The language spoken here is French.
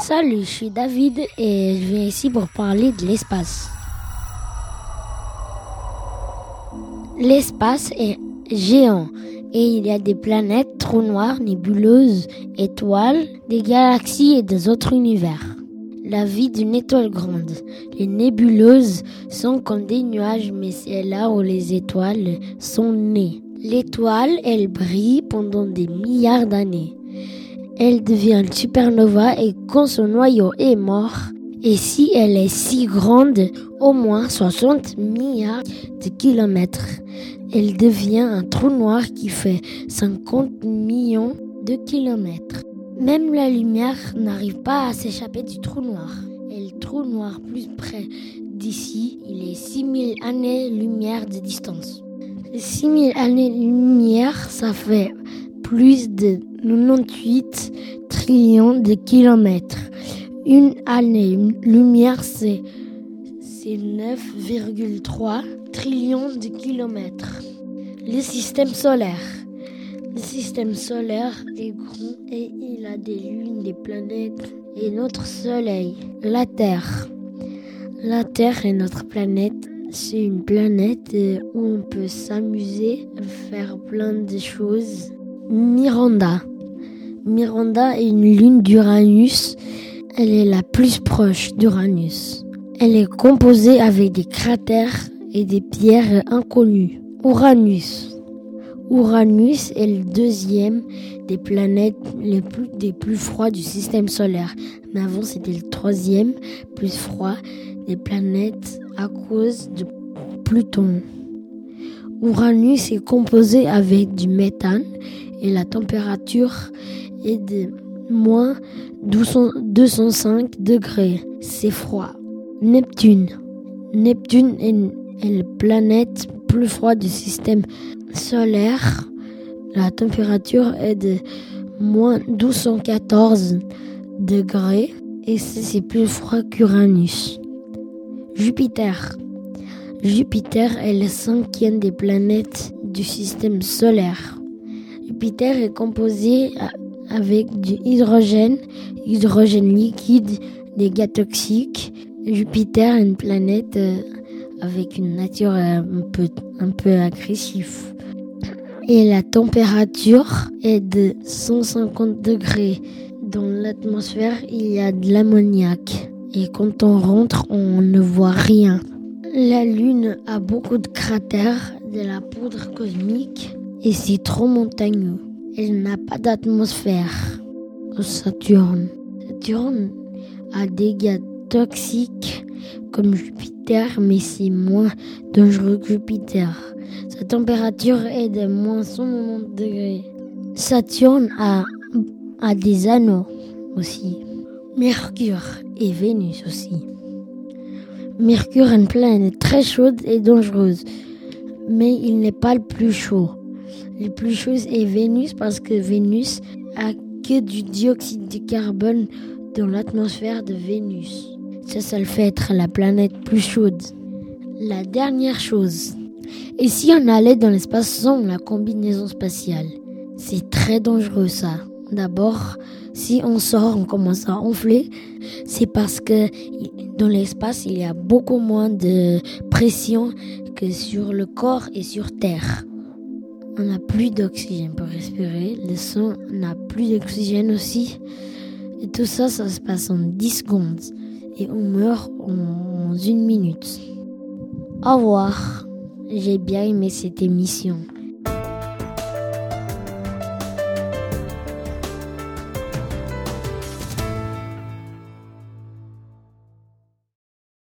Salut, je suis David et je viens ici pour parler de l'espace. L'espace est géant et il y a des planètes, trous noirs, nébuleuses, étoiles, des galaxies et des autres univers. La vie d'une étoile grande. Les nébuleuses sont comme des nuages, mais c'est là où les étoiles sont nées. L'étoile, elle brille pendant des milliards d'années. Elle devient une supernova et quand son noyau est mort, et si elle est si grande, au moins 60 milliards de kilomètres, elle devient un trou noir qui fait 50 millions de kilomètres. Même la lumière n'arrive pas à s'échapper du trou noir. Et le trou noir plus près d'ici, il est 6000 années-lumière de distance. 6000 années-lumière, ça fait plus de 98 trillions de kilomètres. Une année-lumière, c'est 9,3 trillions de kilomètres. Le système solaire. Le système solaire est grand et il a des lunes, des planètes et notre Soleil, la Terre. La Terre est notre planète. C'est une planète où on peut s'amuser, faire plein de choses. Miranda. Miranda est une lune d'Uranus. Elle est la plus proche d'Uranus. Elle est composée avec des cratères et des pierres inconnues. Uranus. Uranus est le deuxième des planètes les plus, des plus froides du système solaire. Mais avant, c'était le troisième plus froid des planètes à cause de Pluton. Uranus est composé avec du méthane et la température est de moins 205 degrés. C'est froid. Neptune. Neptune est, la planète plus froide du système solaire. La température est de moins 1214 degrés et c'est plus froid qu'Uranus. Jupiter. Jupiter est le cinquième des planètes du système solaire. Jupiter est composé avec du hydrogène, hydrogène liquide, des gaz toxiques. Jupiter est une planète avec une nature un peu, un peu agressive. Et la température est de 150 degrés. Dans l'atmosphère, il y a de l'ammoniac. Et quand on rentre, on ne voit rien. La Lune a beaucoup de cratères, de la poudre cosmique, et c'est trop montagneux. Elle n'a pas d'atmosphère. Saturne. Saturne a des gaz toxiques comme Jupiter, mais c'est moins dangereux que Jupiter. Sa température est de moins 190 degrés. Saturne a, a des anneaux aussi. Mercure et Vénus aussi. Mercure est une planète très chaude et dangereuse, mais il n'est pas le plus chaud. Le plus chaud est Vénus parce que Vénus a que du dioxyde de carbone dans l'atmosphère de Vénus. Ça, ça le fait être la planète plus chaude. La dernière chose. Et si on allait dans l'espace sans la combinaison spatiale? C'est très dangereux ça. D'abord, si on sort, on commence à enfler, c'est parce que dans l'espace, il y a beaucoup moins de pression que sur le corps et sur Terre. On n'a plus d'oxygène pour respirer, le sang n'a plus d'oxygène aussi. Et tout ça, ça se passe en 10 secondes. Et on meurt en une minute. Au revoir. J'ai bien aimé cette émission.